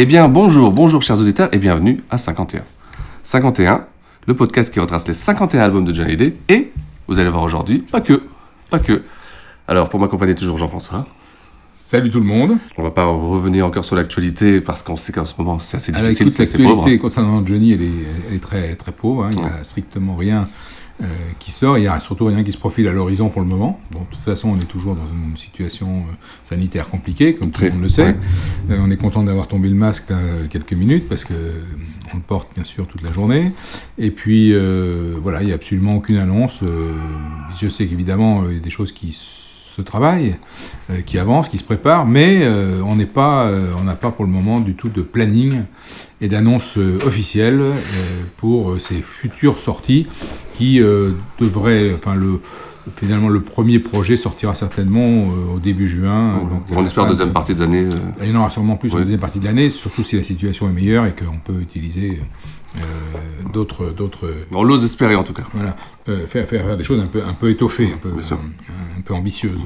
Eh bien, bonjour, bonjour chers auditeurs et bienvenue à 51. 51, le podcast qui retrace les 51 albums de Johnny Hallyday et, vous allez voir aujourd'hui, pas que, pas que. Alors, pour m'accompagner toujours Jean-François. Salut tout le monde. On va pas revenir encore sur l'actualité parce qu'on sait qu'en ce moment c'est assez difficile, écoute, c'est assez pauvre. L'actualité concernant Johnny, elle est, elle est très, très pauvre. hein. Il n'y a strictement rien euh, qui sort. Il n'y a surtout rien qui se profile à l'horizon pour le moment. Bon, de toute façon, on est toujours dans une situation euh, sanitaire compliquée, comme tout le monde le sait. ouais. Euh, on est content d'avoir tombé le masque là, quelques minutes parce que on le porte bien sûr toute la journée. Et puis voilà, il n'y a absolument aucune annonce. Je sais qu'évidemment, il y a des choses qui se travaillent, euh, qui avancent, qui se préparent, mais euh, on n'est pas, euh, on n'a pas pour le moment du tout de planning et d'annonce officielle pour ces futures sorties qui devraient, enfin le finalement le premier projet sortira certainement euh, au début juin. donc, On espère fin deuxième de- partie de l'année. euh, il y en aura sûrement plus en deuxième partie de l'année, surtout si la situation est meilleure et qu'on peut utiliser d'autres, d'autres, On l'ose espérer en tout cas. voilà, euh, faire, faire, faire des choses un peu, un peu étoffées, un peu, un peu ambitieuses.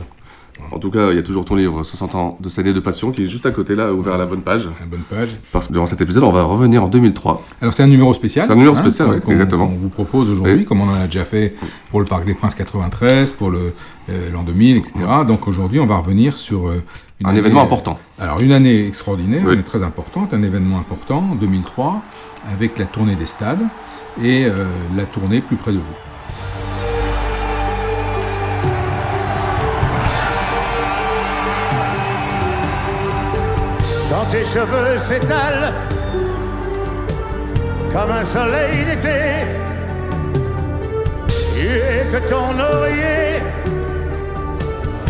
En tout cas, il y a toujours ton livre 60 ans de cette année de passion qui est juste à côté là, ouvert à la bonne page. Bonne page. Parce que durant cet épisode, on va revenir en 2003. Alors c'est un numéro spécial. C'est un numéro spécial, ouais, qu'on- exactement. qu'on vous propose aujourd'hui, Oui. comme on en a déjà fait pour le Parc des Princes 93, pour euh, l'an 2000, etc. Donc aujourd'hui, on va revenir sur euh, une Un année- événement important. Alors une année extraordinaire, Oui. année très importante, un événement important, en 2003, avec la tournée des stades et euh, la tournée plus près de vous. Tes cheveux s'étalent comme un soleil d'été et que ton oreiller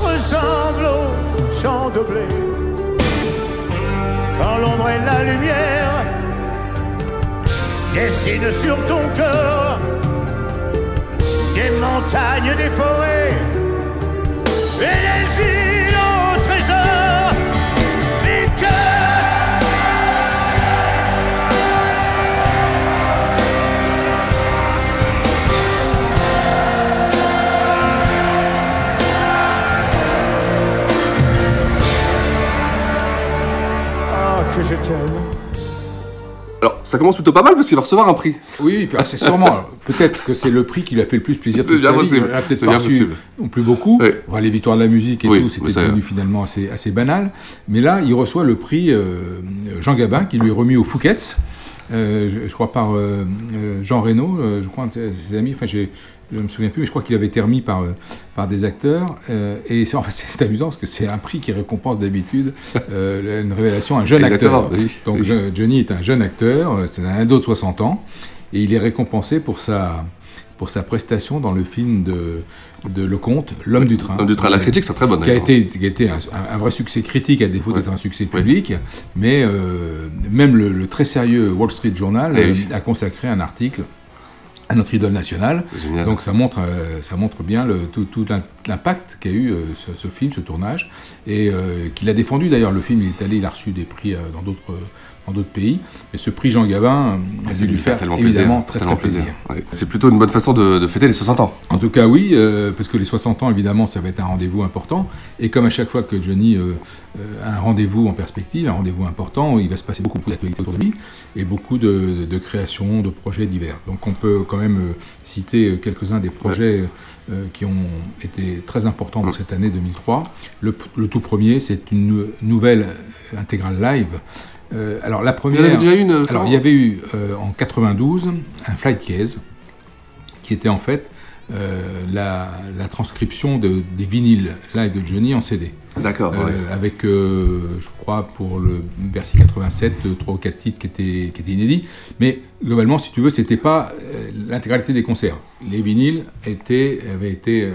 ressemble au champ de blé. Quand l'ombre et la lumière dessinent sur ton corps des montagnes, des forêts et îles ça commence plutôt pas mal parce qu'il va recevoir un prix. Oui, puis, ah, c'est sûrement. Peut-être que c'est le prix qui lui a fait le plus plaisir C'est bien possible. Il en a peut-être pas reçu non plus beaucoup. Oui. Enfin, les victoires de la musique et Oui, tout, c'était devenu finalement assez, assez banal. Mais là, il reçoit le prix euh, Jean Gabin, qui lui est remis au Fouquet's. Euh, je, je crois par euh, Jean euh, je crois, un de ses- ses amis. Enfin, j'ai- je ne me souviens plus, mais je crois qu'il avait été remis par, euh, par des acteurs. Euh, et c'est, en fait, c'est amusant parce que c'est un prix qui récompense d'habitude euh, une révélation à un jeune Exactement, acteur. oui, Donc oui. je- Johnny est un jeune acteur, c'est un ado de 60 ans, et il est récompensé pour sa, pour sa prestation dans le film de, de Lecomte, L'homme du train. L'homme du train, la critique, c'est très bonne. Qui a été, qui a été un, vrai succès critique à défaut Ouais. d'être un succès public, mais euh, même le, le très sérieux Wall Street Journal Eh oui. a consacré un article à notre idole nationale. Génial. Donc ça montre, euh, ça montre bien le, tout, tout l'impact qu'a eu euh, ce, ce film, ce tournage, et euh, qu'il a défendu d'ailleurs. Le film, il est allé, il a reçu des prix euh, dans d'autres dans d'autres pays, mais ce prix Jean Gabin euh, a dû lui faire tellement évidemment plaisir, très tellement très plaisir. Ouais. C'est plutôt une bonne façon de, de fêter les 60 ans. En tout cas, oui, euh, parce que les 60 ans, évidemment, ça va être un rendez-vous important. Et comme à chaque fois que Johnny euh, a un rendez-vous en perspective, un rendez-vous important, il va se passer beaucoup d'actualités autour de lui et beaucoup de, de créations, de projets divers. Donc on peut quand même citer quelques-uns des projets euh, qui ont été très importants dans cette année 2003. Le, le tout premier, c'est une nou- nouvelle intégrale live Euh, alors la première. Il y en avait déjà une, euh, Alors il y avait eu en 92 un flight case qui était en fait la, la transcription de, des vinyles live de Johnny en CD. D'accord, Euh, ouais. Avec, euh, je crois, pour le Bercy 87, euh, trois ou quatre titres qui étaient, qui étaient inédits. Mais globalement, si tu veux, c'était pas euh, l'intégralité des concerts. Les vinyles étaient, avaient été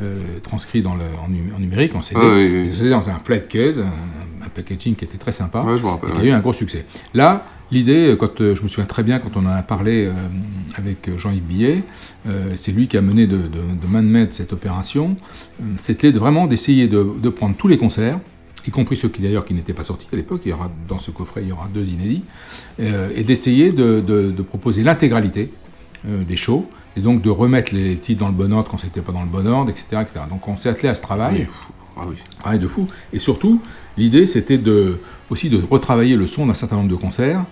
euh, dans le, en, numé- en numérique, en CD. Ouais, oui, oui. C'était dans un flat case, un, un packaging qui était très sympa. Ouais, je me rappelle, et qui a eu un gros succès. Là, l'idée, euh, quand euh, je me souviens très bien quand on en a parlé euh, avec Jean-Yves Billet, c'est lui qui a mené de, de, de main de maître cette opération. C'était de vraiment d'essayer de, de prendre tous les concerts, y compris ceux qui d'ailleurs qui n'étaient pas sortis à l'époque. Il y aura dans ce coffret, il y aura deux inédits, euh, et d'essayer de, de- de proposer l'intégralité euh, des shows. Et donc de remettre les titres dans le bon ordre quand c'était pas dans le bon ordre, etc. etc. Donc on s'est attelé à ce travail. Ah oui. De fou. Et surtout, l'idée, c'était de, aussi de retravailler le son d'un certain nombre de concerts,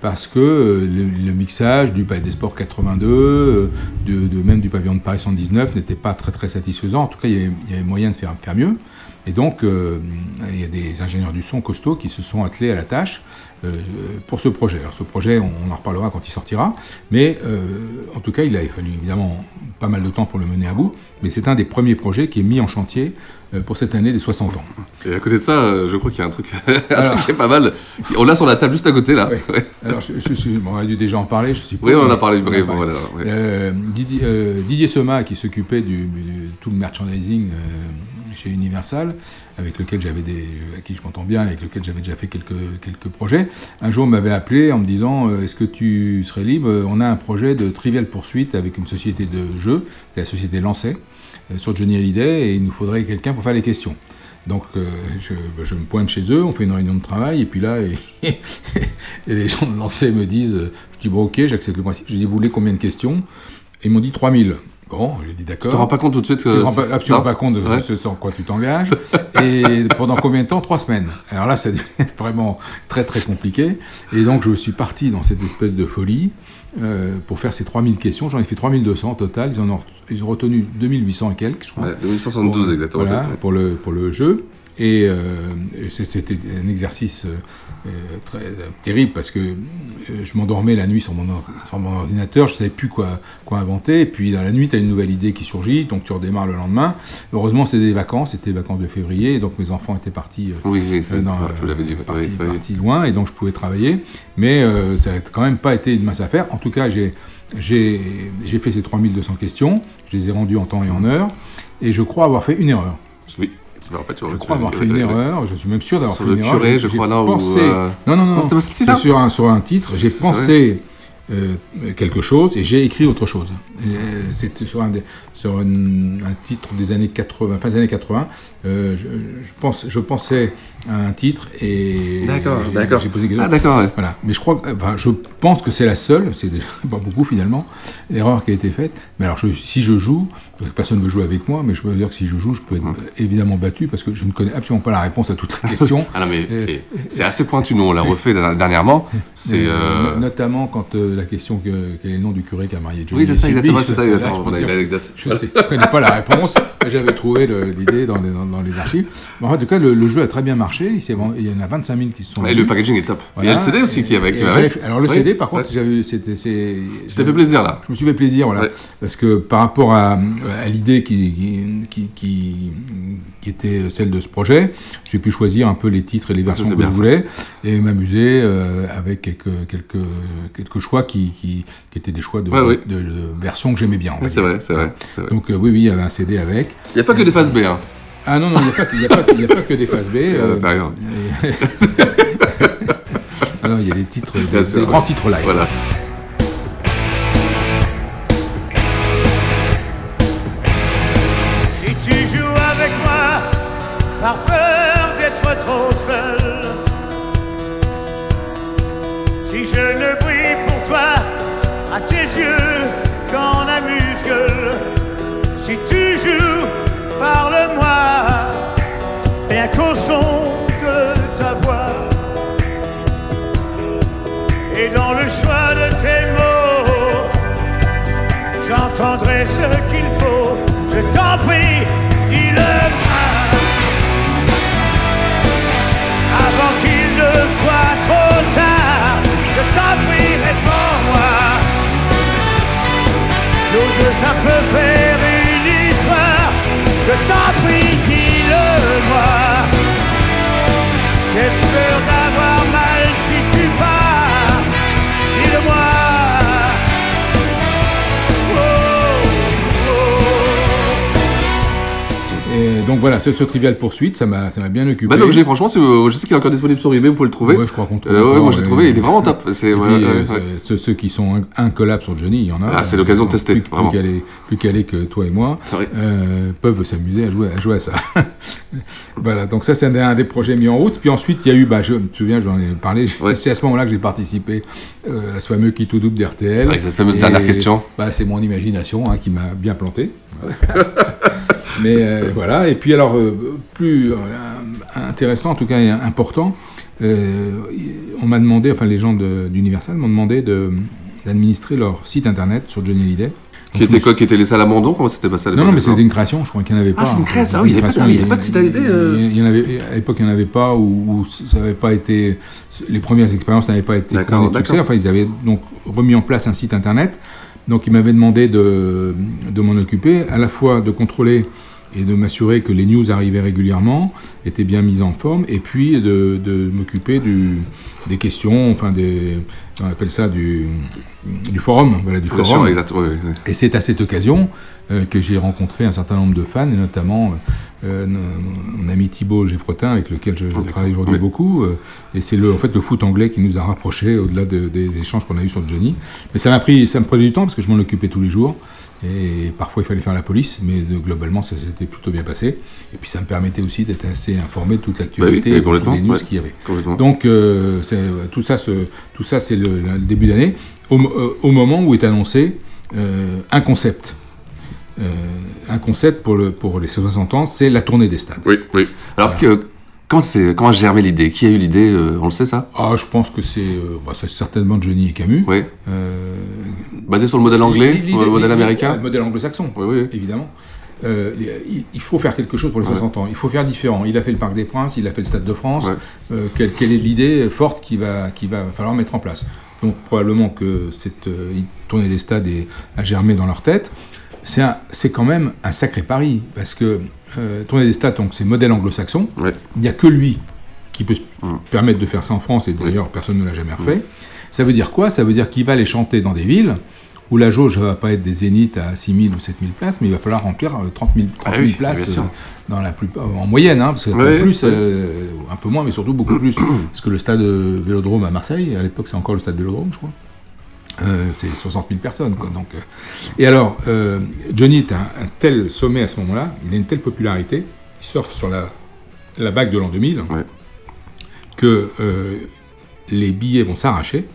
parce que euh, le, mixage du Palais des Sports 82, euh, de, de- même du Pavillon de Paris 119, n'était pas très très satisfaisant. En tout cas, il y avait, moyen de faire, faire mieux. Et donc, euh, il y a des ingénieurs du son costauds qui se sont attelés à la tâche pour ce projet. Alors, ce projet, on, on en reparlera quand il sortira, mais en tout cas, il a fallu évidemment pas mal de temps pour le mener à bout, mais c'est un des premiers projets qui est mis en chantier pour cette année des 60 ans. Et à côté de ça, euh, je crois qu'il y a un truc, un Alors. truc qui est pas mal. On l'a sur la table juste à côté là. Alors, je, on a dû déjà en parler, je suppose. Oui, on en a parlé voilà. Euh, Didier, euh, Didier Sema, qui s'occupait du, du- tout le merchandising euh, chez Universal, avec lequel j'avais des, à qui je m'entends bien, avec lequel j'avais déjà fait quelques, quelques projets, un jour m'avait appelé en me disant euh, Est-ce que tu serais libre? On a un projet de Trivial Poursuite avec une société de jeux, c'est la société Lancet, euh, sur Johnny Hallyday, et il nous faudrait quelqu'un pour faire les questions. Donc euh, je, je me pointe chez eux, on fait une réunion de travail, et puis là, et, et les gens de Lancet me disent, euh, je dis bon ok, j'accepte le principe, je dis vous voulez combien de questions? Et ils m'ont dit 3000. Bon, j'ai dit d'accord. Tu te rends pas compte tout de suite que Tu te rends pas- absolument pas compte de Ouais. ce sur quoi tu t'engages. et pendant combien de temps? Trois semaines. Alors là, ça devient vraiment très très compliqué. Et donc je suis parti dans cette espèce de folie euh, pour faire ces 3000 questions. J'en ai fait 3200 au total. Ils, en ont, ils ont retenu 2800 et quelques, je crois. Ouais, 2072 Pour- exactement. Voilà, pour, le, pour le jeu. Et, euh, c'était un exercice euh, euh, très terrible parce que je m'endormais la nuit sur mon, or- sur mon ordinateur, je savais plus quoi, quoi inventer. Et puis dans la nuit, tu as une nouvelle idée qui surgit, donc tu redémarres le lendemain. Heureusement, c'était des vacances, c'était les vacances de février, donc mes enfants étaient partis, euh, Oui, oui, c'est- dans, ouais, tu l'avais dit, oui, partis, oui, oui. partis loin, et donc je pouvais travailler. Mais ça n'a quand même pas été une mince affaire. En tout cas, j'ai fait ces 3200 questions, je les ai rendues en temps et en heure, et je crois avoir fait une erreur. Oui. En fait, tu- Je crois avoir tu- fait une erreur, je suis même sûr d'avoir fait une erreur. je crois, ou, pensé... euh, Non, non, non, c'est là sur un, sur un titre, j'ai pensé euh, quelque chose et j'ai écrit autre chose. Euh, sur, un, des- sur une- un titre des années 80, fin des années 80. euh, je, je pense, je pensais à un titre et D'accord, j'ai- d'accord. j'ai posé. Ah, d'accord, ouais. Voilà. Mais je crois, enfin, je pense que c'est la seule, c'est pas beaucoup finalement, erreur qui a été faite. Mais alors, je- si je joue, personne ne veut jouer avec moi, mais je peux dire que si je joue, je peux être évidemment battu parce que je ne connais absolument pas la réponse à toutes les questions. Ah non, mais Euh, c'est assez pointu, nous, on l'a refait dernièrement. C'est. Euh, no- Notamment quand euh, la question que, quel est le nom du curé qui a marié Johnny Oui, c'est ça, exactement, c'est ça, exactement, je ne connais pas la réponse, mais j'avais trouvé l'idée dans, les- dans- dans les archives. Mais en tout cas, le, le jeu a très bien marché. Il, y en a 25 000 qui se sont Et le paquaging est top. Voilà. Il y a le CD aussi qui est avec. Fait- Alors le Oui, CD, par contre, ouais. j'avais, c'était, fait plaisir, là. Je me suis fait plaisir, voilà, Ouais. parce que par rapport à, à l'idée qui, qui, qui, qui- qui était celle de ce projet, j'ai pu choisir un peu les titres et les versions c'est que je ça. voulais et m'amuser euh, avec quelques, quelques, quelques choix qui, qui, qui étaient des choix de, Ouais, oui. de- de versions que j'aimais bien. c'est vrai, c'est vrai. Donc euh, oui, oui, il y avait un CD avec. Il n'y a pas que des phases B, hein. Ah non, non, il n'y a, pas que- a, a pas des phases B. Euh, c'est rien. et- Alors, il y a des titres, des, sûr, des ouais. grands titres live. Voilà. Donc voilà, ce, ce trivial poursuite, ça m'a bien occupé. Bah, l'objet, franchement, euh, je sais qu'il est encore disponible sur eBay, vous pouvez le trouver. Ouais, je crois qu'on trouve Euh, ouais, moi j'ai ouais. trouvé, il est vraiment top. C'est, Et ouais, puis, ouais, euh, ceux, ceux qui sont incollables sur Johnny, il y en a. Ah, c'est l'occasion de tester, Plus, vraiment. plus calés que toi et moi euh, peuvent s'amuser à jouer, à jouer à ça. voilà, donc ça c'est un, des- un des projets mis en route. Puis ensuite, il y a eu, bah, je me souviens, j'en ai parlé, c'est à ce moment-là que j'ai participé à ce fameux kit ou double d'RTL. Avec cette fameuse Et, dernière question. Bah, c'est mon imagination hein, qui m'a bien planté. Mais euh, voilà, et puis alors, euh, plus euh, intéressant, en tout cas important, euh, on m'a demandé, enfin les gens de- d'Universal m'ont demandé de- d'administrer leur site internet sur Johnny Hallyday. Qui était quoi Qui était laissé à l'abandon Comment c'était passé à Non, l'époque non, mais c'était une création, je crois qu'il n'y en avait Ah, pas. c'est une fait. création, ah oui, il y avait pas de- site Hallyday, euh. il y en avait, à l'époque, il n'y en avait pas, ou, ou ça n'avait pas été. Les premières expériences n'avaient pas été D'accord, couronnées de succès. d'accord. Enfin, ils avaient donc remis en place un site internet. Donc, ils m'avaient demandé de, de m'en occuper, à la fois de contrôler et de m'assurer que les news arrivaient régulièrement, étaient bien mises en forme, et puis de, de m'occuper des questions, enfin des, on appelle ça du, du forum, voilà, du Bien forum. sûr, exact, oui, oui, oui. Et c'est à cette occasion euh, que j'ai rencontré un certain nombre de fans, et notamment euh, mon, mon ami Thibaut Geffrotin, avec lequel je, je travaille aujourd'hui Oui. beaucoup. euh, et c'est le, en fait, le foot anglais qui nous a rapprochés au-delà de- des échanges qu'on a eus sur Johnny. Mais ça m'a pris, ça me prenait du temps parce que je m'en occupais tous les jours. Et parfois, il fallait faire la police, mais de- globalement, ça s'était plutôt bien passé. Et puis, ça me permettait aussi d'être assez informé de toute l'actualité Bah oui, et de tous complètement, les news ouais, qu'il y avait. Donc, euh, tout ça, ce- tout ça, c'est le, le début d'année, au, euh, au moment où est annoncé euh, un concept. Un concept pour, le, pour les 60 ans, c'est la tournée des stades. Oui, oui. Alors, que, quand, c'est, quand a germé l'idée Qui a eu l'idée euh, On le sait, ça? Ah, je pense que c'est euh, bah, c'est certainement Johnny et Camus. Oui. Euh, Basé sur le modèle anglais le modèle américain? Le modèle anglo-saxon, Oui, oui. évidemment. Il- il faut faire quelque chose pour les Ouais. 60 ans. Il faut faire différent. Il a fait le Parc des Princes, il a fait le Stade de France. Ouais. Quelle, quelle est l'idée forte qu'il va, va falloir mettre en place? Donc probablement que cette tournée des stades est, a germé dans leur tête. C'est quand même un sacré pari parce que euh, tournée des stades, donc c'est modèle anglo-saxon. Ouais. Il n'y a que lui qui peut se Mm. permettre de faire ça en France et d'ailleurs personne ne l'a jamais refait. Ça veut dire quoi? Ça veut dire qu'il va les chanter dans des villes où la jauge ne va pas être des zéniths à 6 000 ou 7 000 places, mais il va falloir remplir euh, 30 000, 30 Ah 000 oui, places euh, dans la plupart, en moyenne, hein, parce que Ouais, plus, euh, un peu moins, mais surtout beaucoup plus. parce que le stade euh, Vélodrome à Marseille, à l'époque c'est encore le stade Vélodrome, je crois. Euh, c'est 60 000 personnes. Quoi, donc, euh. Et alors, euh, Johnny est un, un tel sommet à ce moment-là, il a une telle popularité, il surfe sur la, la vague de l'an 2000, que les billets vont s'arracher.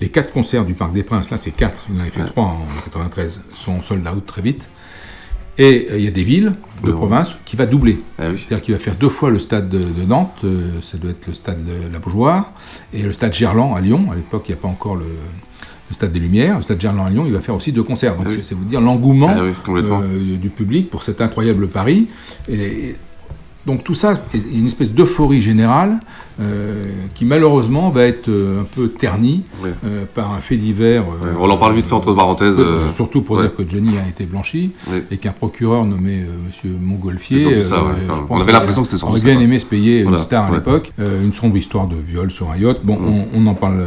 Les quatre concerts du Parc des Princes, là c'est quatre, il en avait fait trois en 93, sont sold out très vite. Et il y a des villes de Oui, province qui va doubler. Ah oui. C'est-à-dire qu'il va faire deux fois le stade de, de Nantes, ça doit être le stade de la Beaujoire, et le stade Gerland à Lyon. À l'époque, il n'y a pas encore le, le stade des Lumières. Le stade Gerland à Lyon, il va faire aussi deux concerts. Donc Ah oui. c'est- vous dire l'engouement Ah oui, euh, du public pour cet incroyable pari. Et, et donc tout ça est une espèce d'euphorie générale euh, qui malheureusement va être euh, un peu ternie Oui. euh, par un fait divers. on en parle vite fait entre parenthèses. surtout pour ouais. dire que Johnny a été blanchi Oui. et qu'un procureur nommé Monsieur Montgolfier. C'est surtout ça, ouais. je On avait l'impression que c'était surtout aurait bien aimé se payer Voilà, une star à ouais. l'époque. Une sombre histoire de viol sur un yacht. Bon, Mm. on, on en parle,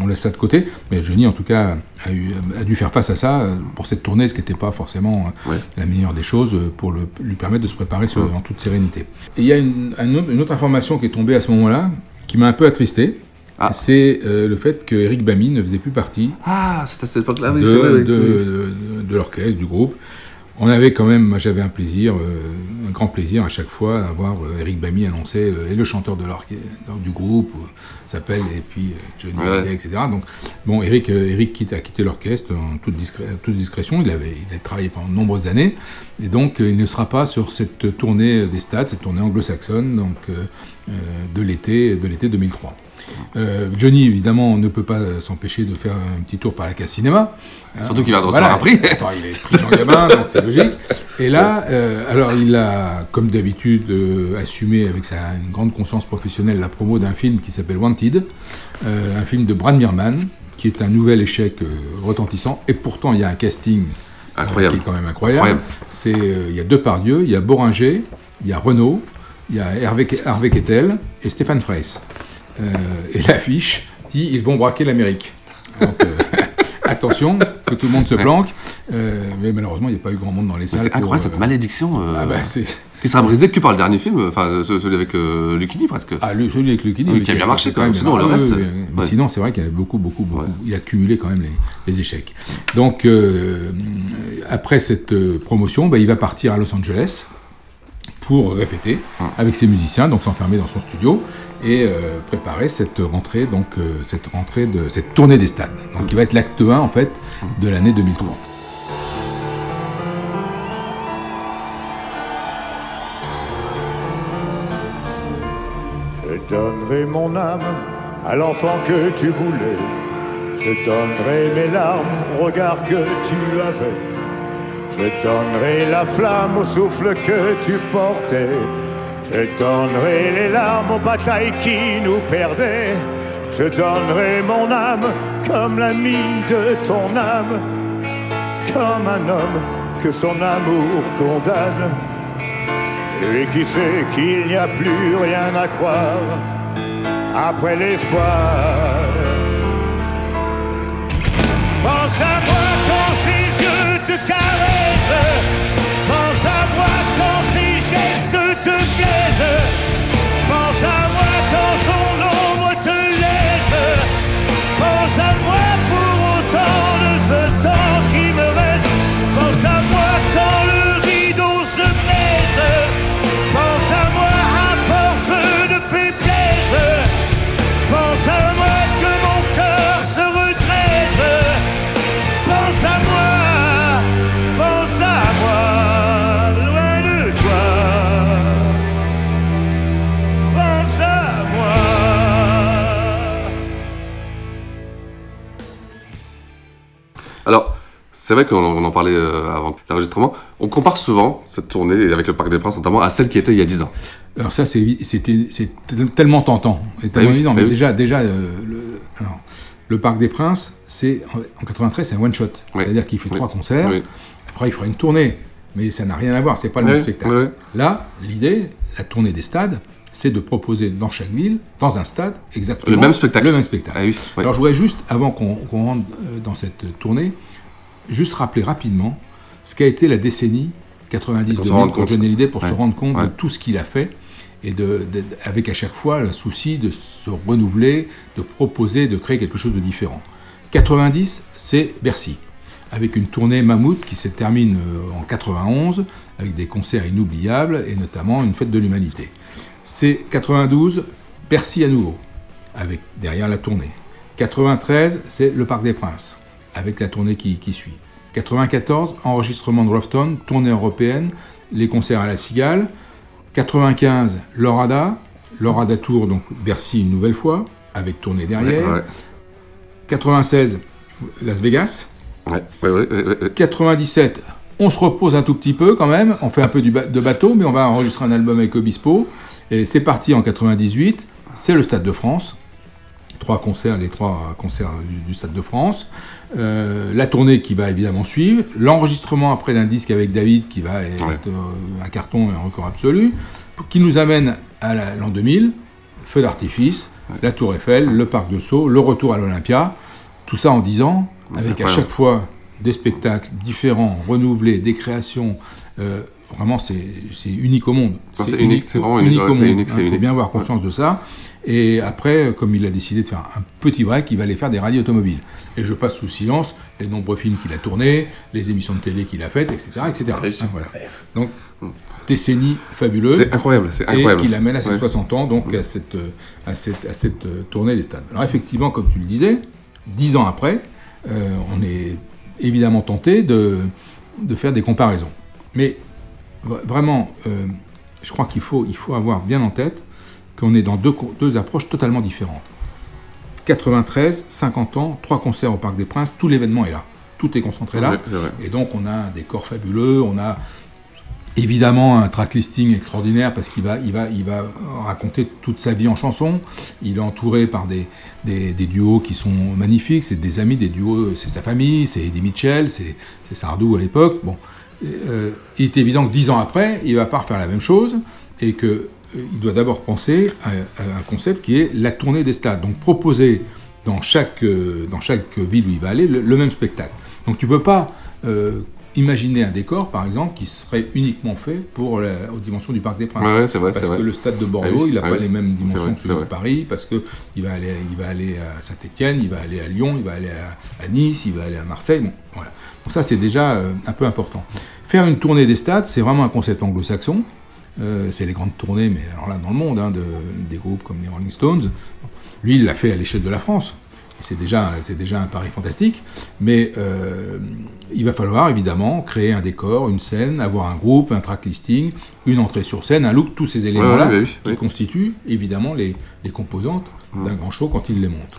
on, on laisse ça de côté. Mais Johnny, en tout cas, a, eu, a dû faire face à ça pour cette tournée, ce qui n'était pas forcément la meilleure des choses pour le- lui permettre de se préparer sur- Mm. en toute sérénité. Et il y a une, un autre- une autre information qui est tombée à ce moment-là, qui m'a un peu attristé. Ah. C'est euh, le fait que Eric Bamy ne faisait plus partie Ah, c'est à cette époque-là, oui, de, c'est vrai. oui, de- oui. de- de l'orchestre, du groupe. On avait quand même, moi j'avais un plaisir, euh, un grand plaisir à chaque fois à voir euh, Eric Bamy annoncer euh, et le chanteur de l'orchestre du groupe s'appelle et puis Johnny Ouais. Hallyday, etc. Donc bon, Eric, Eric quitte, a quitté l'orchestre en toute, discré- toute discrétion. Il avait, il a travaillé pendant de nombreuses années et donc il ne sera pas sur cette tournée des stades, cette tournée anglo-saxonne, donc de l'été, de l'été 2003. Euh, Johnny, évidemment, ne peut pas euh, s'empêcher de faire un petit tour par la case cinéma. Hein, Surtout qu'il va recevoir un prix. Attends, il est pris Jean Gabin, donc c'est logique. Et là, euh, alors il a, comme d'habitude, euh, assumé avec sa, une grande conscience professionnelle la promo d'un film qui s'appelle Wanted, euh, un film de Brad Mirman, qui est un nouvel échec euh, retentissant. Et pourtant, il y a un casting Incroyable. qui est quand même incroyable. C'est, euh, il y a deux Pardieu, il y a Boringer, il y a Renault, il y a Hervé, Hervé Kettel et Stéphane Fraisse. Euh, et l'affiche dit ils vont braquer l'Amérique. Euh, attention, que tout le monde se planque. Euh, mais malheureusement, il n'y a pas eu grand monde dans les salles. C'est incroyable euh, cette malédiction euh, Ah bah, qui sera brisée que par le dernier film, enfin celui avec Lucchini presque. Ah, le, celui avec Lucchini. Oui, qui a bien marché, quand même. Sinon, le reste. Mais sinon, c'est vrai qu'il y beaucoup, beaucoup, beaucoup. Il a cumulé quand même les, les échecs. Donc, après cette promotion, bah, il va partir à Los Angeles pour répéter Ah. avec ses musiciens, donc s'enfermer dans son studio et euh, préparer cette rentrée, donc euh, cette rentrée de cette tournée des stades. Donc, qui va être l'acte 1 en fait de l'année 2030. Je donnerai mon âme à l'enfant que tu voulais. Je donnerai mes larmes au regard que tu avais. Je donnerai la flamme au souffle que tu portais. Je donnerai les larmes aux batailles qui nous perdaient. Je donnerai mon âme comme l'ami de ton âme. Comme un homme que son amour condamne. Et qui sait qu'il n'y a plus rien à croire après l'espoir. Pense à moi quand ses yeux te caressent. Te plaisent. C'est vrai qu'on on en parlait euh, avant l'enregistrement. On compare souvent cette tournée avec le Parc des Princes, notamment à celle qui était il y a 10 ans. Alors ça, c'est tellement tentant et tellement oui, évident. bah Mais oui. déjà, déjà euh, le, alors, le Parc des Princes, c'est en, en 93, c'est un one shot. C'est-à-dire qu'il fait Oui. trois concerts. Après, il fera une tournée, mais ça n'a rien à voir. C'est pas le même spectacle. Là, l'idée, la tournée des stades, c'est de proposer dans chaque ville, dans un stade, exactement Le même spectacle. Le même spectacle. Ah oui, oui. Alors, je voudrais juste, avant qu'on qu'on rentre euh, dans cette tournée, juste rappeler rapidement ce qu'a été la décennie 90 Pour se 2000 rendre pour. Johnny Hallyday, pour se rendre compte Ouais. de tout ce qu'il a fait et de, de- avec à chaque fois le souci de se renouveler, de proposer, de créer quelque chose de différent. 90, c'est Bercy, avec une tournée Mammouth qui se termine euh, en 91 avec des concerts inoubliables et notamment une fête de l'humanité. C'est 92, Bercy à nouveau, avec derrière la tournée. 93, c'est le Parc des Princes, avec la tournée qui, qui suit. 94, enregistrement de Roughton, tournée européenne, les concerts à la Cigale. 95, Lorada, Lorada Tour, donc Bercy une nouvelle fois, avec tournée derrière. Ouais, ouais. 96, Las Vegas. Ouais, ouais, ouais, ouais, ouais. 97, on se repose un tout petit peu quand même, on fait un peu du ba- de bateau, mais on va enregistrer un album avec Obispo. Et c'est parti en 98, c'est le Stade de France. Trois concerts, les trois concerts du, du Stade de France. Euh, la tournée qui va évidemment suivre. L'enregistrement après d'un disque avec David qui va être Ouais. euh, un carton et un record absolu. Qui nous amène à la- l'an 2000, feu d'artifice, la Tour Eiffel, le Parc de Sceaux, le retour à l'Olympia. Tout ça en 10 ans, avec à chaque fois des spectacles différents, renouvelés, des créations. euh, vraiment, c'est unique au monde. C'est unique, c'est vraiment unique, au monde. Il faut bien avoir conscience de ça. Et après, comme il a décidé de faire un petit break, il va aller faire des rallyes automobiles. Et je passe sous silence les nombreux films qu'il a tournés, les émissions de télé qu'il a faites, etc. etc. Voilà. Donc, décennie fabuleuse. C'est incroyable, c'est incroyable. Et qui l'amène à ses Ouais. 60 ans, donc à cette, à cette, à cette euh, tournée des stades. Alors effectivement, comme tu le disais, dix ans après, euh, on est évidemment tenté de, de faire des comparaisons. Mais vraiment, euh, je crois qu'il faut, il faut avoir bien en tête qu'on est dans deux, approches totalement différentes. 93, 50 ans, trois concerts au Parc des Princes, tout l'événement est là. Tout est concentré là. Et donc on a un décor fabuleux, on a Évidemment, un track listing extraordinaire parce qu'il va, il va, il va raconter toute sa vie en chanson. Il est entouré par des, des, des duos qui sont magnifiques. C'est des amis, des duos, c'est sa famille, c'est Eddie Mitchell, c'est c'est Sardou à l'époque. Bon, euh, il est évident que dix ans après, il va pas refaire la même chose et que euh, doit d'abord penser à, un concept qui est la tournée des stades. Donc proposer dans chaque, euh, dans chaque ville où il va aller le, le même spectacle. Donc tu peux pas euh, imaginer un décor, par exemple, qui serait uniquement fait pour la, aux dimensions du Parc des Princes. Ouais, vrai, parce que vrai. le stade de Ah Bordeaux, oui, il n'a ah pas oui. les mêmes dimensions que celui de. Paris, parce que il va aller, il va aller à Saint-Étienne, il va aller à Lyon, il va aller à, à Nice, il va aller à Marseille. Bon, voilà. Donc ça, c'est déjà euh, un peu important. Faire une tournée des stades, c'est vraiment un concept anglo-saxon. Euh, c'est les grandes tournées, mais alors là, dans le monde, hein, de, des groupes comme les Rolling Stones. Lui, il l'a fait à l'échelle de la France. C'est déjà, déjà un pari fantastique, mais euh, il va falloir évidemment créer un décor, une scène, avoir un groupe, un track listing, une entrée sur scène, un look, tous ces éléments-là Ouais, ouais, oui, qui oui. constituent évidemment les, les composantes d'un grand show quand il les monte.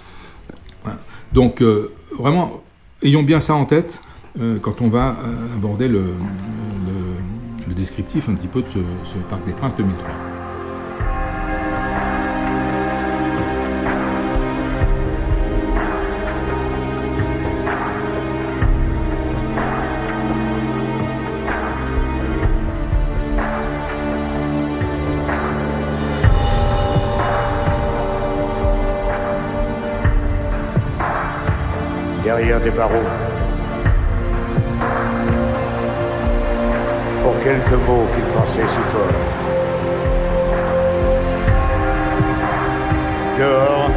Voilà. Donc euh, vraiment, ayons bien ça en tête euh, quand on va aborder le, le- le descriptif un petit peu de ce, ce Parc des Princes 2003. Barreaux. Pour quelques mots qu'il pensait si fort. Dehors,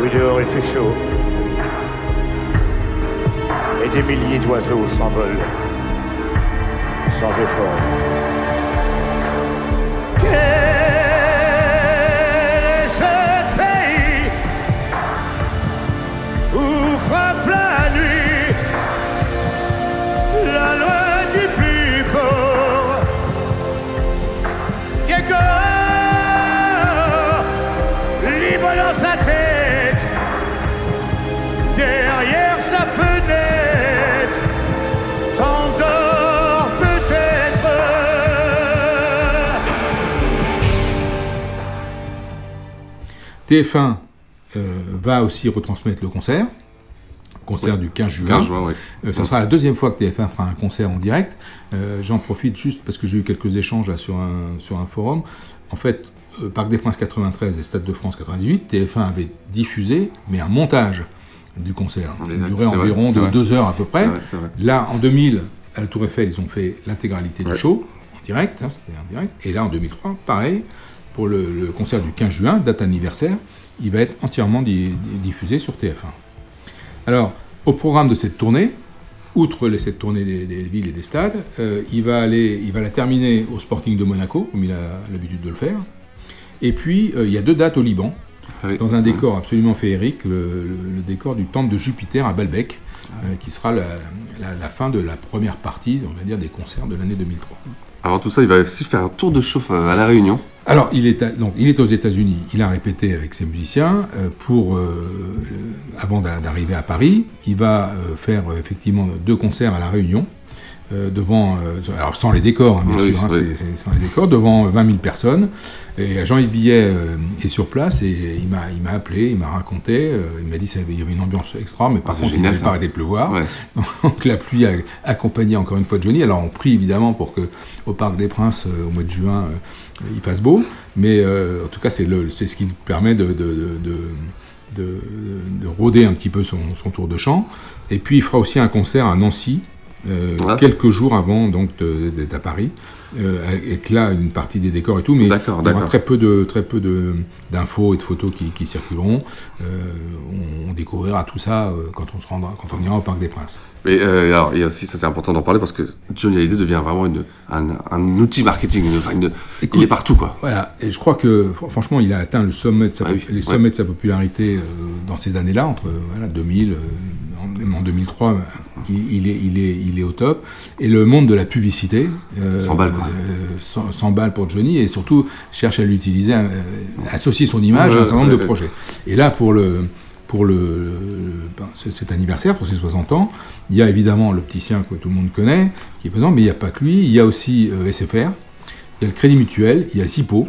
oui dehors il fait chaud. Et des milliers d'oiseaux s'envolent sans effort. TF1 euh, va aussi retransmettre le concert, concert Oui. du 15 juin. 15 juin, oui. Euh, ça sera la deuxième fois que TF1 fera un concert en direct. Euh, J'en profite juste parce que j'ai eu quelques échanges là, sur, un, sur un forum. En fait, euh, Parc des Princes 93 et Stade de France 98, TF1 avait diffusé, mais un montage du concert. Il Exact, durait environ de deux heures à peu près. Vrai. Là, en 2000, à la Tour Eiffel, ils ont fait l'intégralité du show, en direct, hein, c'était en direct. Et là, en 2003, pareil, pour le, le concert du 15 juin, date anniversaire, il va être entièrement di- di- diffusé sur TF1. Alors, au programme de cette tournée, outre les, cette tournée des, des villes et des stades, euh, il, va aller, il va la terminer au Sporting de Monaco, comme il a l'habitude de le faire. Et puis, euh, il y a deux dates au Liban, Ah oui. dans un décor absolument féerique, le, le- le décor du temple de Jupiter à Baalbek, euh, qui sera la, la- la fin de la première partie, on va dire, des concerts de l'année 2003. Avant tout ça, il va aussi faire un tour de chauffe à La Réunion. Alors, il est, donc, il est aux États-Unis, il a répété avec ses musiciens euh, pour, euh, avant d'a- d'arriver à Paris. Il va euh, faire effectivement deux concerts à La Réunion, euh, devant, euh, alors sans les décors, hein, bien Oui, sûr, hein, oui. sans les décors, devant 20 000 personnes. Et Jean-Yves Billet euh, est sur place et il m'a, il m'a appelé, il m'a raconté, euh, il m'a dit qu'il y avait une ambiance extra, mais par Ah, contre, il n'avait pas arrêté de pleuvoir. Ouais. Donc la pluie a accompagné encore une fois Johnny. Alors on prie évidemment pour que au Parc des Princes euh, au mois de juin euh, il fasse beau, mais euh, en tout cas c'est le c'est ce qui lui permet de, de, de, de- de- de rôder un petit peu son, son tour de chant. Et puis il fera aussi un concert à Nancy euh, quelques jours avant donc d'être à Paris. Euh, avec là une partie des décors et tout, mais D'accord, il y aura très peu de très peu de d'infos et de photos qui, qui circuleront. Euh, on, on découvrira tout ça euh, quand on se rendra, quand on ira au Parc des Princes. Mais euh, alors, a aussi, ça c'est important d'en parler parce que Johnny Hallyday devient vraiment une, un, un outil marketing. une- il est partout, quoi. Voilà, et je crois que fr- franchement, il a atteint le sommet de sa, Ah oui, les ouais. sommets de sa popularité dans ces années-là, entre euh, voilà, 2000, euh, en, même en 2003, euh, il, il est, il, est, il est au top. Et le monde de la publicité euh, 100 balles, quoi. euh, 100, 100 balles pour Johnny, et surtout cherche à l'utiliser, euh, associer son image à un certain nombre de projets. Et là, pour le pour le, le- ben, ce- cet anniversaire, pour ses 60 ans. Il y a évidemment l'opticien que tout le monde connaît, qui est présent, mais il n'y a pas que lui. Il y a aussi euh, SFR, il y a le Crédit Mutuel, il y a Zippo,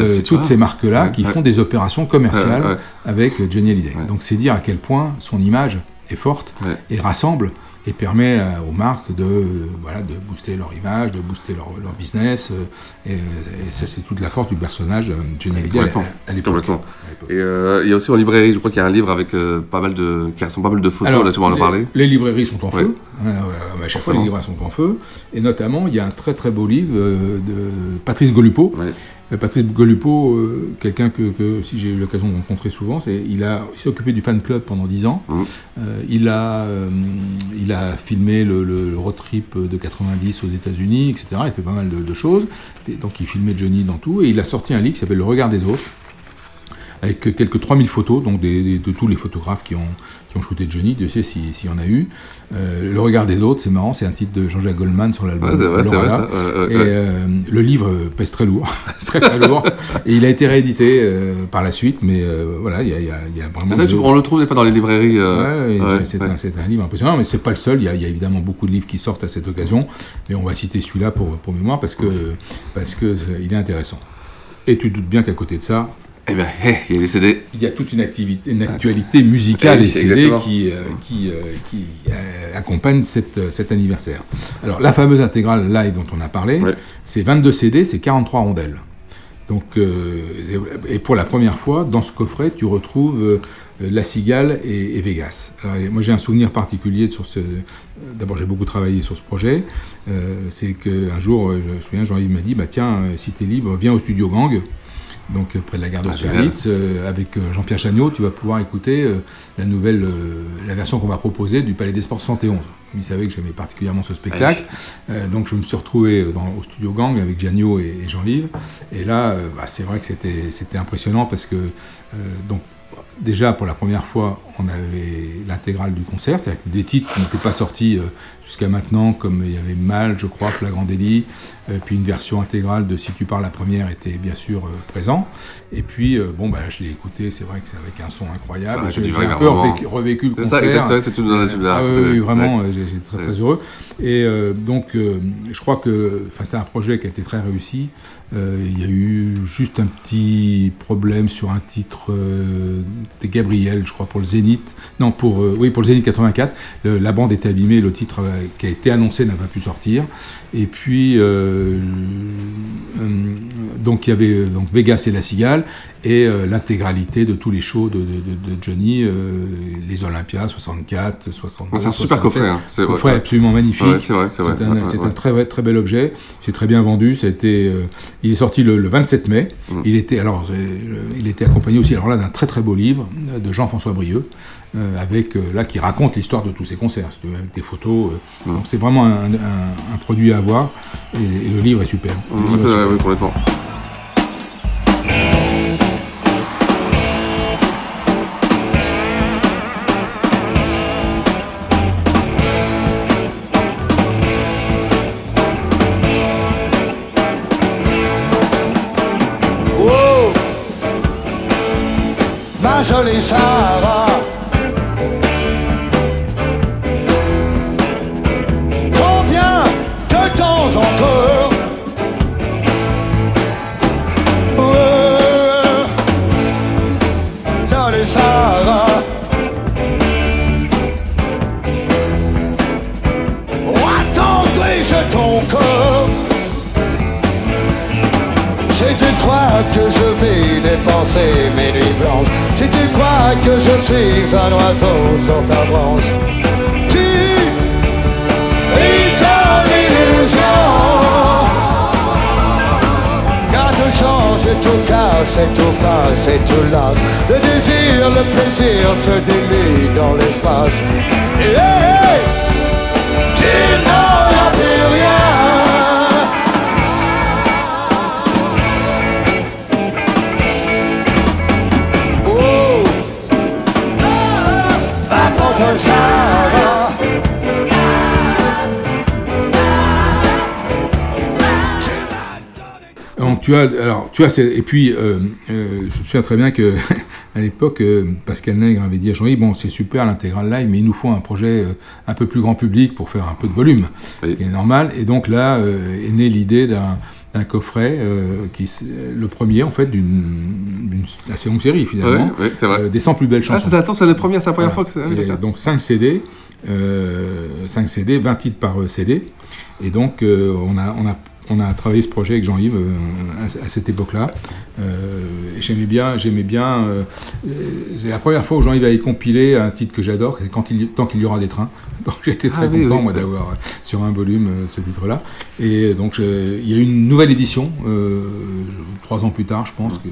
euh, toutes ces marques-là Ouais, qui ouais. font des opérations commerciales Ouais, avec Johnny Hallyday. Donc c'est dire à quel point son image est forte et rassemble et permet euh, aux marques de, euh, voilà, de booster leur image, de booster leur, leur business. euh, et, et ça, c'est toute la force du personnage euh, Johnny Hallyday à, l'époque. Et euh, il y a aussi en librairie, je crois qu'il y a un livre avec pas mal de, qui rassemble pas mal de photos, Alors, là tu vas en parler. les librairies sont en feu. Hein, ouais, à chaque fois, les librairies sont en feu. Et notamment, il y a un très très beau livre de Patrice Golupo. Patrice Golupo, euh, quelqu'un que, que si j'ai eu l'occasion de rencontrer souvent, c'est il a s'est occupé du fan club pendant 10 ans. Mmh. Euh, il a euh, il a filmé le, le- le road trip de 90 aux États-Unis, etc. Il fait pas mal de, de choses. Et donc il filmait Johnny dans tout et il a sorti un livre qui s'appelle Le regard des autres avec quelques 3000 photos, donc des- des- de tous les photographes qui ont, qui ont shooté Johnny, Dieu sait si- s'il y en a eu. Euh, le regard des autres, c'est marrant, c'est un titre de Jean-Jacques Goldman sur l'album Ouais, Et euh, le livre pèse très lourd, très très lourd. Et il a été réédité euh, par la suite, mais euh, voilà, il y a, y y vraiment... De- on le trouve des fois dans les librairies. Ouais, et ouais, c'est un, livre impressionnant, mais c'est pas le seul. Il y, a, il y a évidemment beaucoup de livres qui sortent à cette occasion, mais on va citer celui-là pour, pour mémoire parce que parce que il est intéressant. Et tu te doutes bien qu'à côté de ça, Eh bien, hé, il y a les CD. il y a toute une activité, une actualité musicale Eh oui, et CD qui euh, qui, euh, qui euh, accompagne cette, cet anniversaire. Alors la fameuse intégrale live dont on a parlé, c'est 22 CD, c'est 43 rondelles. Donc, et pour la première fois, dans ce coffret, tu retrouves La Cigale et, et Vegas. Alors, et moi, j'ai un souvenir particulier sur ce. D'abord, j'ai beaucoup travaillé sur ce projet. C'est qu'un jour, je me souviens, Jean-Yves m'a dit bah, Tiens, si t'es libre, viens au studio Gang. Donc, euh, près de la gare Ah, d'Austerlitz, euh, avec euh, Jean-Pierre Chagnot, tu vas pouvoir écouter euh, la nouvelle, euh, la version qu'on va proposer du Palais des Sports 71. Il savait que j'aimais particulièrement ce spectacle. Euh, donc je me suis retrouvé dans, au studio Gang avec Gianio et, et Jean-Yves. Et là, bah, c'est vrai que c'était c'était impressionnant parce que donc déjà pour la première fois, on avait l'intégrale du concert, que des titres qui n'étaient pas sortis euh, jusqu'à maintenant, comme il y avait Mal, je crois, Flagrant délit, euh, puis une version intégrale de Si tu parles la première était bien sûr euh, présent. Et puis bon, bah, je l'ai écouté, c'est vrai que c'est avec un son incroyable. J'ai un peu revécu, revécu le C'est ça, concert. c'est tout dans la- Ah oui, oui, vraiment, Ouais. j'étais très heureux. Et euh, donc, euh, je crois que enfin, c'est un projet qui a été très réussi. Euh, il y a eu juste un petit problème sur un titre de Gabriel, je crois, pour le Zénith. Non, pour, euh, oui, pour le Zénith 84. Le- la bande était abîmée, le titre euh, qui a été annoncé n'a pas pu sortir. Et puis, euh, euh, donc il y avait euh, donc Vegas et La Cigale et euh, l'intégralité de tous les shows de, de- de- de Johnny, euh, les Olympias 64, 62. Ouais, c'est un super 67. coffret, hein. C'est- Coffret absolument magnifique. Ouais, c'est vrai, c'est vrai. un, Ouais, un très, très bel objet. C'est très bien vendu. Été, euh, il est sorti le, le 27 mai. Mm. Il était alors, il était accompagné aussi alors là d'un très très beau livre de Jean-François Brieux. avec là qui raconte l'histoire de tous ces concerts avec des photos. Mm. donc c'est vraiment un, un- un produit à avoir et, et le livre est super livre est vrai, super. oui, complètement. Ma jolie Sarah. Combien de temps encore? Ouais. Jolie Sarah. Oh, attendrai-je ton corps si tu crois que je vais dépenser mes nuits blanches, si tu crois que je suis un oiseau sur ta branche, tu es ton illusion. Car tout change, et tout casse, et tout passe, et tout lasse. Le désir, le plaisir se dilue dans l'espace. Tu rien. Sarah. Donc tu as, alors tu as, et puis euh, euh, je me souviens très bien que à l'époque, euh, Pascal Nègre avait dit à Jean-Yves, bon, c'est super l'intégral live, mais il nous faut un projet euh, un peu plus grand public pour faire un peu de volume, ce qui est normal. Et donc là euh, est née l'idée d'un d'un coffret euh, qui est le premier en fait d'une assez longue série finalement Ouais, ouais, vrai. euh, des 100 plus belles Ah, chansons. c'est attends, c'est la première, c'est la première Voilà. fois que c'est. ah, donc 5 CD, euh, 5 CD, 20 titres par euh, CD. Et donc euh, on, a, on, a, on a travaillé ce projet avec Jean-Yves euh, à, à cette époque-là. Euh, j'aimais bien, j'aimais bien. euh, c'est la première fois où Jean-Yves avait compilé un titre que j'adore, c'est quand il, tant qu'il y aura des trains. Donc j'étais très Ah oui, content oui. moi d'avoir sur un volume ce titre-là. Et donc je- il y a eu une nouvelle édition trois ans plus tard, je pense, que,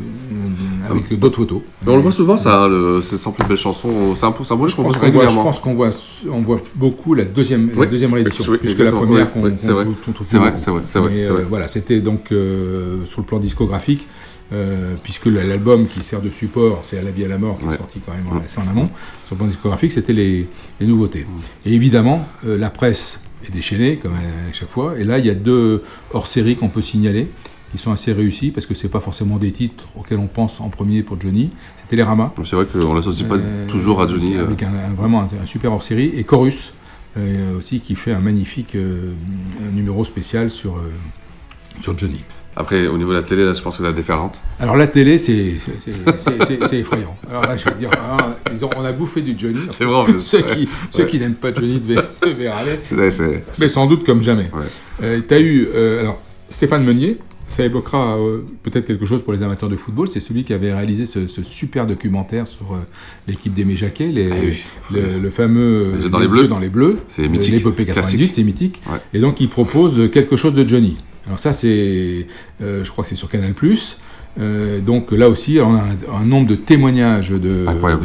avec d'autres photos. Mais on le voit souvent, ça, le, ces 100 plus belles chansons. C'est un peu symbolique, Je qu'on pense qu'on voit, je pense qu'on voit, on voit beaucoup la deuxième, la deuxième réédition, oui, plus que la première qu'on oui, qu'on c'est vrai. C'est vrai, euh, voilà, c'était donc euh, sur le plan discographique, euh, puisque la- l'album qui sert de support, c'est À la vie à la mort, qui est sorti quand même assez en amont. Sur le plan discographique, c'était les, les nouveautés. Mm. Et évidemment, euh, la presse est déchaînée, comme à chaque fois. Et là, il y a deux hors-série qu'on peut signaler, qui sont assez réussis, parce que c'est pas forcément des titres auxquels on pense en premier pour Johnny. C'est Télérama. C'est vrai qu'on l'associe pas Euh, toujours à Johnny. Avec un, un- vraiment un, un super hors-série. Et Chorus, aussi, qui fait un magnifique euh, un numéro spécial sur, euh, sur Johnny. Après, au niveau de la télé, là, je pense que c'est la déferlante. Alors la télé, c'est effrayant. Alors là, je veux dire, ah, ils ont- on a bouffé du Johnny. C'est vrai. Ceux qui, Ouais. ceux qui n'aiment pas Johnny devaient, râler. C'est- Mais sans doute comme jamais. tu as eu, euh, alors, Stéphane Meunier, ça évoquera euh, peut-être quelque chose pour les amateurs de football. C'est celui qui avait réalisé ce, ce super documentaire sur euh, l'équipe d'Aimé Jacquet, les- Ah oui. le, le fameux Les yeux dans les bleus. dans les bleus. C'est euh, mythique. L'épopée 98, Classique. c'est mythique. Ouais. Et donc, il propose quelque chose de Johnny. Alors ça, c'est, euh, je crois que c'est sur Canal+. Euh, donc là aussi, on a un, un nombre de témoignages de, de- euh,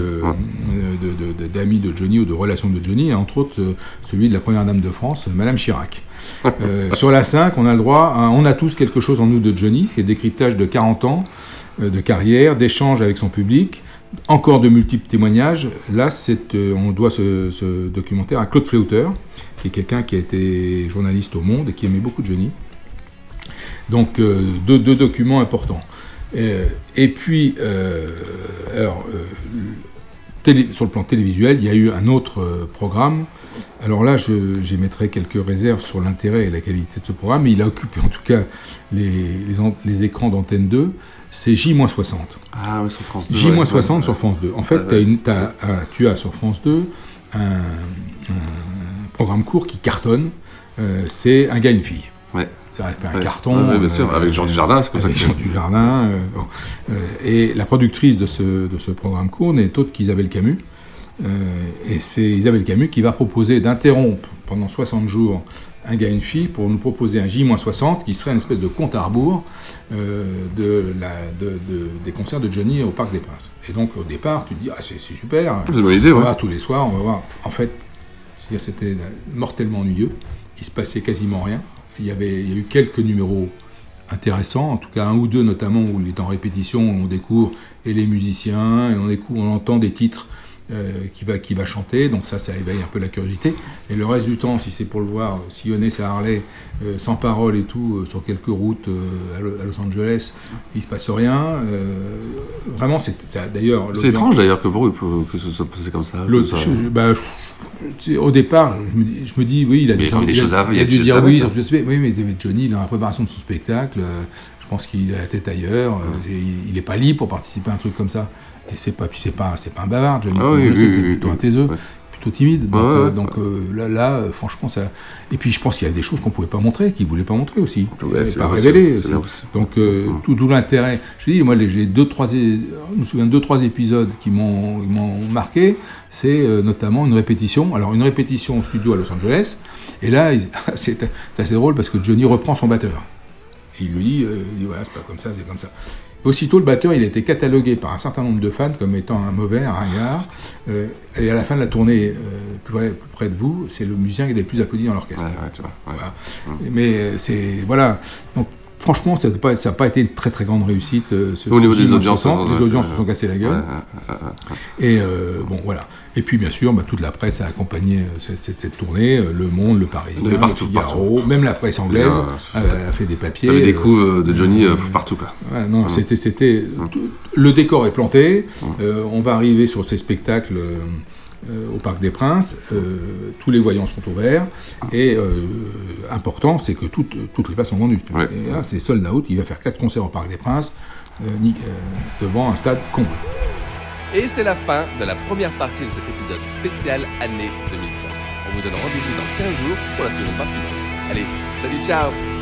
de- de- de- d'amis de, Johnny ou de relations de Johnny, et entre autres euh, celui de la première dame de France, euh, Madame Chirac. Euh, sur la 5, on a le droit, à- on a tous quelque chose en nous de Johnny, c'est décryptage de 40 ans euh, de carrière, d'échanges avec son public, encore de multiples témoignages. Là, euh, on doit ce, documentaire à Claude Fleuter, qui est quelqu'un qui a été journaliste au Monde et qui aimait beaucoup Johnny. Donc, deux, deux documents importants. Et puis, alors, télé- sur le plan télévisuel, il y a eu un autre euh, programme. Alors là, j'émettrai quelques réserves sur l'intérêt et la qualité de ce programme, mais il a occupé en tout cas les, les, an- les écrans d'antenne 2. C'est J-60. Ah oui, sur France 2. J-60 ouais. sur France 2. En fait, une- ah, tu as sur France 2 un, un programme court qui cartonne. euh, c'est Un gars, une fille. Ça a fait un Ouais. carton. Ouais, ouais, bien sûr, avec Jean Dujardin, c'est comme ça avec que- Jean Dujardin. euh, bon. Euh, et la productrice de ce, de ce programme court n'est autre qu'Isabelle Camus. Euh, et c'est Isabelle Camus qui va proposer d'interrompre pendant 60 jours un gars et une fille pour nous proposer un J-60 qui serait une espèce de compte à rebours euh, de la, de, de- des concerts de Johnny au Parc des Princes. Et donc au départ, tu te dis, ah c'est super, C'est une bonne idée, on va ouais. tous les soirs, on va voir. En fait, c'était mortellement ennuyeux, il se passait quasiment rien. Il y, avait, il y a eu quelques numéros intéressants, en tout cas un ou deux notamment où il est en répétition, où on découvre et les musiciens, et on, découvre, on entend des titres euh, qui, va, qui va chanter, donc ça, ça éveille un peu la curiosité. Et le reste du temps, si c'est pour le voir sillonner sa Harley euh, sans parole et tout, euh, sur quelques routes euh, à, Lo- à Los Angeles, il se passe rien. euh, vraiment, c'est. D'ailleurs, C'est étrange d'ailleurs que pour eux, que ce soit passé comme ça. Je- bah, je- au départ, je me, dis, je me dis, oui, il a dû, il il a- il a dû dire oui, sur mais Johnny, dans la préparation de son spectacle, euh, je pense qu'il a la tête ailleurs, euh, il n'est pas libre pour participer à un truc comme ça. Et c'est pas, puis c'est pas, c'est pas un bavard, Johnny, Ah oui, oui, c'est oui, plutôt un taiseux, plutôt timide. Donc, euh, donc euh, là, là, euh, franchement, ça. Et puis je pense qu'il y a des choses qu'on pouvait pas montrer, qu'il voulait pas montrer aussi, Ouais, pas révéler. Donc euh, tout d'où l'intérêt. Je te dis, moi j'ai deux trois, je me souviens de deux trois épisodes qui m'ont marqué. C'est notamment une répétition. Alors une répétition au studio à Los Angeles. Et là, c'est c'est assez drôle parce que Johnny reprend son batteur. Et il lui dit, euh, il dit voilà, c'est pas comme ça, c'est comme ça. Aussitôt, le batteur, il a été catalogué par un certain nombre de fans comme étant un mauvais, un ringard. Euh, et à la fin de la tournée, euh, plus, près, plus près de vous, c'est le musicien qui est le plus applaudi dans l'orchestre. Ouais, ouais, tu vois, ouais. Voilà. Mais euh, c'est voilà. Donc franchement, ça n'a pas, été une très très grande réussite. euh, ce- Au niveau des audiences, 60. ça, les audiences se sont cassées la gueule. Et euh, bon, voilà. Et puis, bien sûr, bah, toute la presse a accompagné euh, cette, cette- cette tournée. Le Monde, Le Parisien, partout, Le Figaro, même la presse anglaise a fait des papiers. T'avais des coups de Johnny partout, quoi. Ouais, non, Hum. c'était, c'était, tout- le décor est planté. euh, on va arriver sur ces spectacles au Parc des Princes. euh, tous les voyants sont ouverts. Et euh, important, c'est que toutes, toutes les places sont vendues. Là, c'est sold out. Il va faire quatre concerts au Parc des Princes euh, ni- euh, devant un stade comble. Et c'est la fin de la première partie de cet épisode spécial année 2020. On vous donne rendez-vous dans 15 jours pour la seconde partie. Allez, salut, ciao